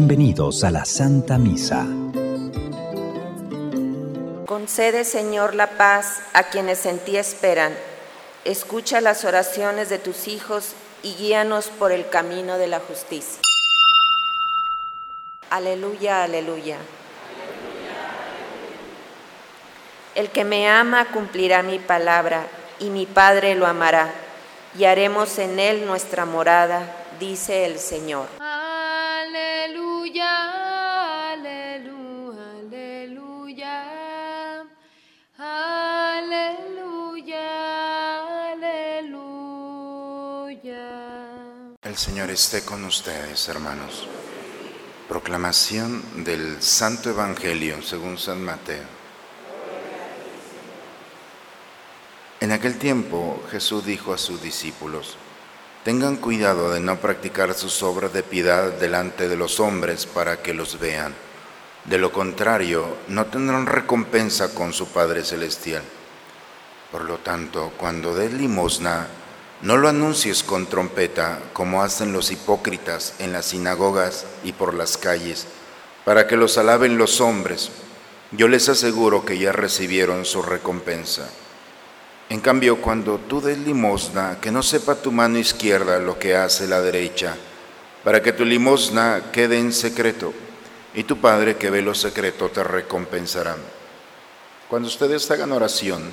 Bienvenidos a la Santa Misa. Concede, Señor, la paz a quienes en ti esperan. Escucha las oraciones de tus hijos y guíanos por el camino de la justicia. Aleluya, aleluya. El que me ama cumplirá mi palabra y mi Padre lo amará y haremos en él nuestra morada, dice el Señor. Señor esté con ustedes, hermanos. Proclamación del Santo Evangelio según San Mateo. En aquel tiempo Jesús dijo a sus discípulos, Tengan cuidado de no practicar sus obras de piedad delante de los hombres para que los vean. De lo contrario, no tendrán recompensa con su Padre Celestial. Por lo tanto, cuando des limosna, no lo anuncies con trompeta como hacen los hipócritas en las sinagogas y por las calles, para que los alaben los hombres. Yo les aseguro que ya recibieron su recompensa. En cambio, cuando tú des limosna, que no sepa tu mano izquierda lo que hace la derecha, para que tu limosna quede en secreto, y tu Padre que ve lo secreto te recompensará. Cuando ustedes hagan oración,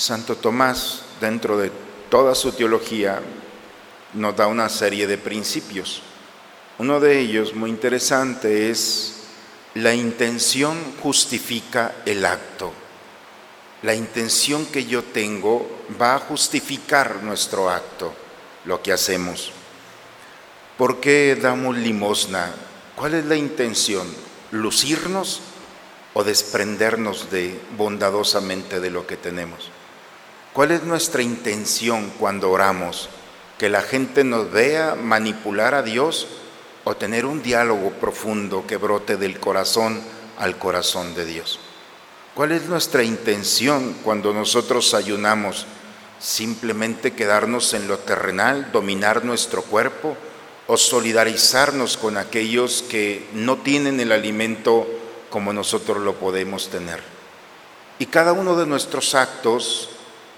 Santo Tomás, dentro de toda su teología, nos da una serie de principios. Uno de ellos, muy interesante, es la intención justifica el acto la intención que yo tengo va a justificar nuestro acto, lo que hacemos. ¿Por qué damos limosna? ¿Cuál es la intención? ¿Lucirnos o desprendernos de bondadosamente de lo que tenemos? ¿Cuál es nuestra intención cuando oramos? ¿Que la gente nos vea manipular a Dios o tener un diálogo profundo que brote del corazón al corazón de Dios? ¿Cuál es nuestra intención cuando nosotros ayunamos? ¿Simplemente quedarnos en lo terrenal, dominar nuestro cuerpo o solidarizarnos con aquellos que no tienen el alimento como nosotros lo podemos tener? Y cada uno de nuestros actos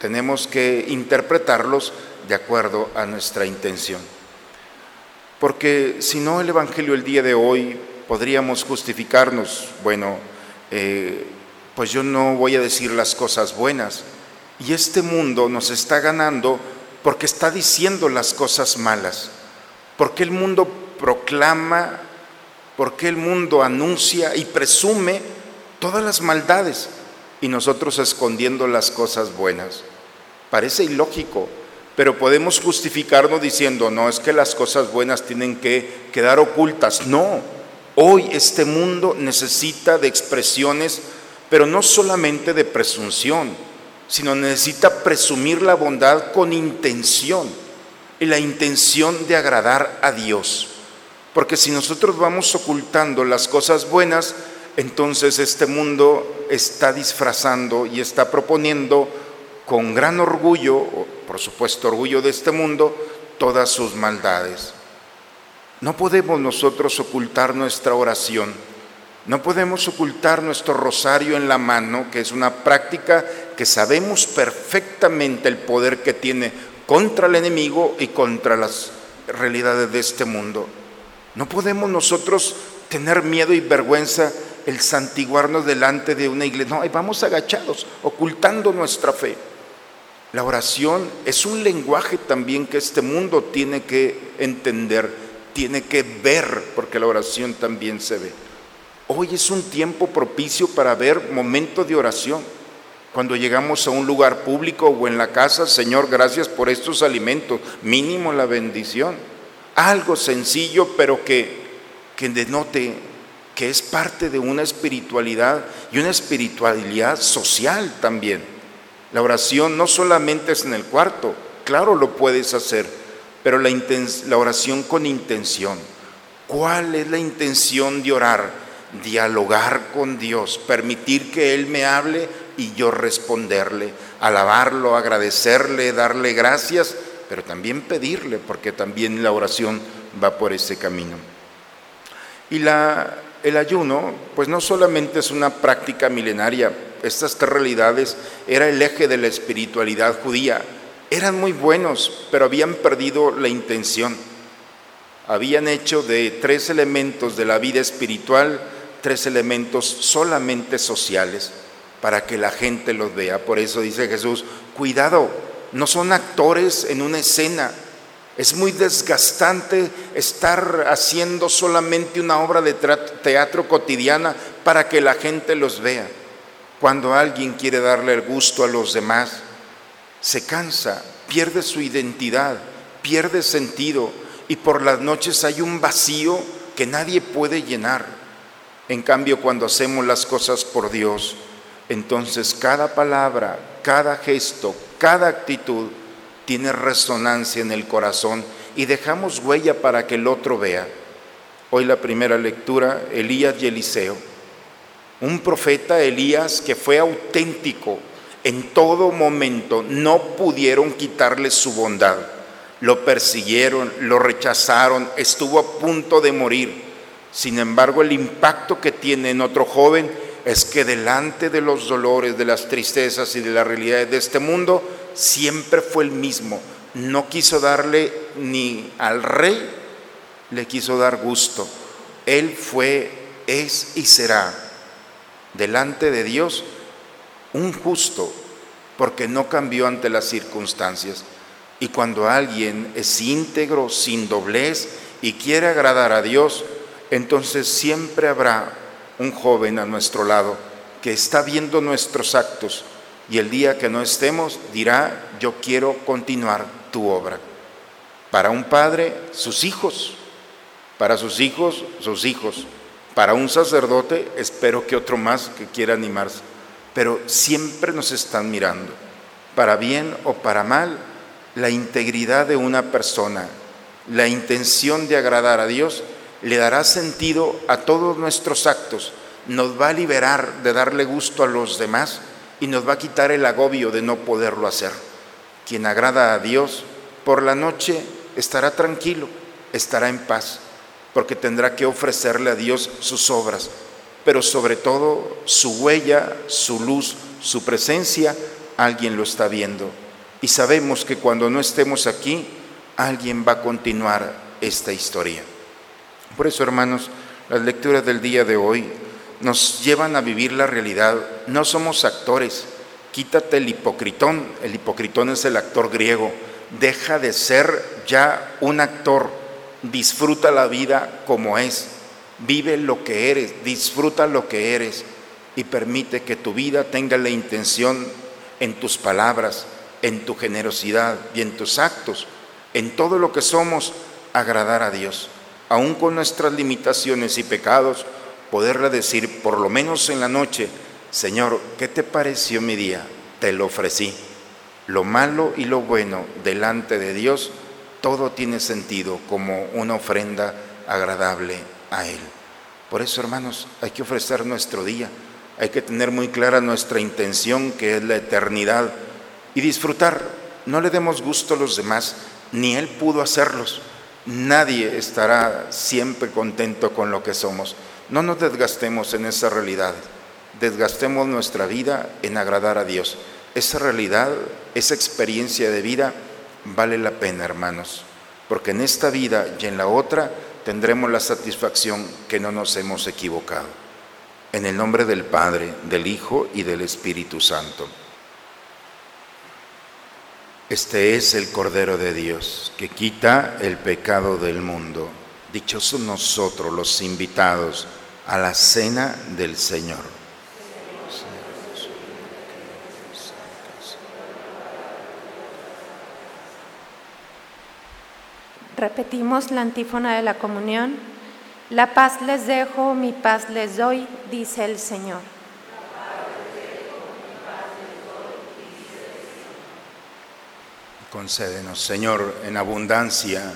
tenemos que interpretarlos de acuerdo a nuestra intención. Porque si no, el Evangelio el día de hoy podríamos justificarnos, bueno, eh, pues yo no voy a decir las cosas buenas. Y este mundo nos está ganando porque está diciendo las cosas malas. Porque el mundo proclama, porque el mundo anuncia y presume todas las maldades y nosotros escondiendo las cosas buenas. Parece ilógico, pero podemos justificarnos diciendo, no, es que las cosas buenas tienen que quedar ocultas. No, hoy este mundo necesita de expresiones pero no solamente de presunción, sino necesita presumir la bondad con intención y la intención de agradar a Dios. Porque si nosotros vamos ocultando las cosas buenas, entonces este mundo está disfrazando y está proponiendo con gran orgullo, por supuesto orgullo de este mundo, todas sus maldades. No podemos nosotros ocultar nuestra oración no podemos ocultar nuestro rosario en la mano, que es una práctica que sabemos perfectamente el poder que tiene contra el enemigo y contra las realidades de este mundo. No podemos nosotros tener miedo y vergüenza el santiguarnos delante de una iglesia. No, vamos agachados, ocultando nuestra fe. La oración es un lenguaje también que este mundo tiene que entender, tiene que ver, porque la oración también se ve. Hoy es un tiempo propicio para ver momentos de oración. Cuando llegamos a un lugar público o en la casa, Señor, gracias por estos alimentos, mínimo la bendición. Algo sencillo, pero que, que denote que es parte de una espiritualidad y una espiritualidad social también. La oración no solamente es en el cuarto, claro lo puedes hacer, pero la, la oración con intención. ¿Cuál es la intención de orar? Dialogar con Dios, permitir que Él me hable y yo responderle, alabarlo, agradecerle, darle gracias, pero también pedirle, porque también la oración va por ese camino. Y la, el ayuno, pues no solamente es una práctica milenaria, estas tres realidades era el eje de la espiritualidad judía. Eran muy buenos, pero habían perdido la intención. Habían hecho de tres elementos de la vida espiritual tres elementos solamente sociales para que la gente los vea. Por eso dice Jesús, cuidado, no son actores en una escena, es muy desgastante estar haciendo solamente una obra de teatro cotidiana para que la gente los vea. Cuando alguien quiere darle el gusto a los demás, se cansa, pierde su identidad, pierde sentido y por las noches hay un vacío que nadie puede llenar. En cambio, cuando hacemos las cosas por Dios, entonces cada palabra, cada gesto, cada actitud, tiene resonancia en el corazón y dejamos huella para que el otro vea. Hoy la primera lectura, Elías y Eliseo. Un profeta Elías que fue auténtico en todo momento, no pudieron quitarle su bondad. Lo persiguieron, lo rechazaron, estuvo a punto de morir. Sin embargo, el impacto que tiene en otro joven es que delante de los dolores, de las tristezas y de las realidades de este mundo, siempre fue el mismo. No quiso darle ni al rey, le quiso dar gusto. Él fue, es y será delante de Dios un justo, porque no cambió ante las circunstancias. Y cuando alguien es íntegro, sin doblez y quiere agradar a Dios, entonces siempre habrá un joven a nuestro lado que está viendo nuestros actos y el día que no estemos dirá, yo quiero continuar tu obra. Para un padre, sus hijos. Para sus hijos, sus hijos. Para un sacerdote, espero que otro más que quiera animarse. Pero siempre nos están mirando. Para bien o para mal, la integridad de una persona, la intención de agradar a Dios, le dará sentido a todos nuestros actos. Nos va a liberar de darle gusto a los demás y nos va a quitar el agobio de no poderlo hacer. Quien agrada a Dios por la noche estará tranquilo, estará en paz, porque tendrá que ofrecerle a Dios sus obras, pero sobre todo su huella, su luz, su presencia, alguien lo está viendo. Y sabemos que cuando no estemos aquí, alguien va a continuar esta historia. Por eso, hermanos, las lecturas del día de hoy nos llevan a vivir la realidad. No somos actores. Quítate el hipocritón. El hipocritón es el actor griego. Deja de ser ya un actor. Disfruta la vida como es. Vive lo que eres. Disfruta lo que eres. Y permite que tu vida tenga la intención en tus palabras, en tu generosidad y en tus actos, en todo lo que somos, agradar a Dios. Aún con nuestras limitaciones y pecados, poderle decir, por lo menos en la noche, Señor, ¿qué te pareció mi día? Te lo ofrecí. Lo malo y lo bueno delante de Dios, todo tiene sentido como una ofrenda agradable a Él. Por eso, hermanos, hay que ofrecer nuestro día, hay que tener muy clara nuestra intención, que es la eternidad, y disfrutar. No le demos gusto a los demás, ni Él pudo hacerlos. Nadie estará siempre contento con lo que somos. No nos desgastemos en esa realidad, desgastemos nuestra vida en agradar a Dios. Esa realidad, esa experiencia de vida vale la pena, hermanos, porque en esta vida y en la otra tendremos la satisfacción que no nos hemos equivocado. En el nombre del Padre, del Hijo y del Espíritu Santo. Este es el Cordero de Dios que quita el pecado del mundo. Dichosos nosotros los invitados a la cena del Señor. Repetimos la antífona de la comunión. La paz les dejo, mi paz les doy, dice el Señor. Concédenos, Señor, en abundancia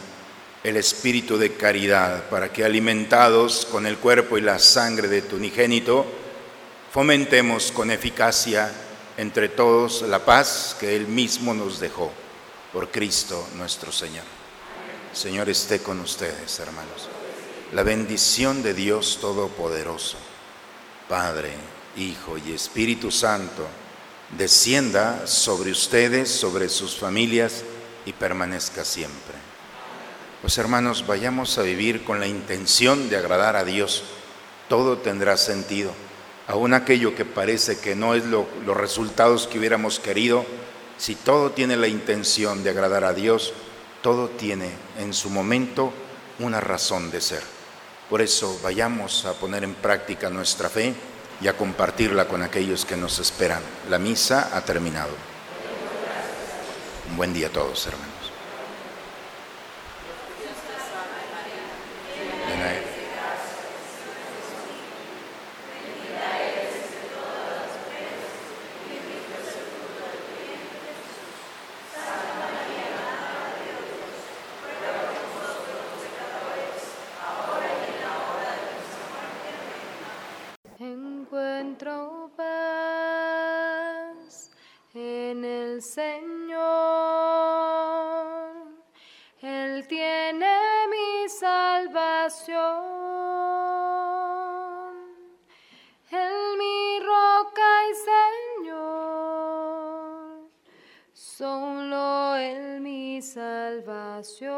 el espíritu de caridad, para que alimentados con el cuerpo y la sangre de tu unigénito, fomentemos con eficacia entre todos la paz que Él mismo nos dejó, por Cristo nuestro Señor. Señor esté con ustedes, hermanos. La bendición de Dios Todopoderoso, Padre, Hijo y Espíritu Santo, descienda sobre ustedes, sobre sus familias y permanezca siempre. Pues hermanos, vayamos a vivir con la intención de agradar a Dios. Todo tendrá sentido. Aún aquello que parece que no es lo, los resultados que hubiéramos querido, si todo tiene la intención de agradar a Dios, todo tiene en su momento una razón de ser. Por eso vayamos a poner en práctica nuestra fe y a compartirla con aquellos que nos esperan. La misa ha terminado. Un buen día a todos, hermanos. Ven a Él. Encuentro paz en Señor. Él tiene mi salvación. Él mi roca y Señor. Solo Él mi salvación.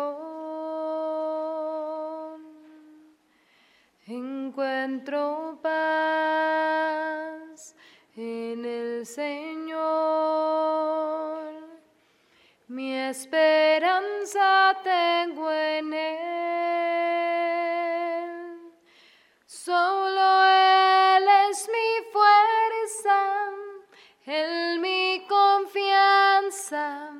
Encuentro paz en el Señor. Mi esperanza tengo en Él. Solo Él es mi fuerza, Él mi confianza.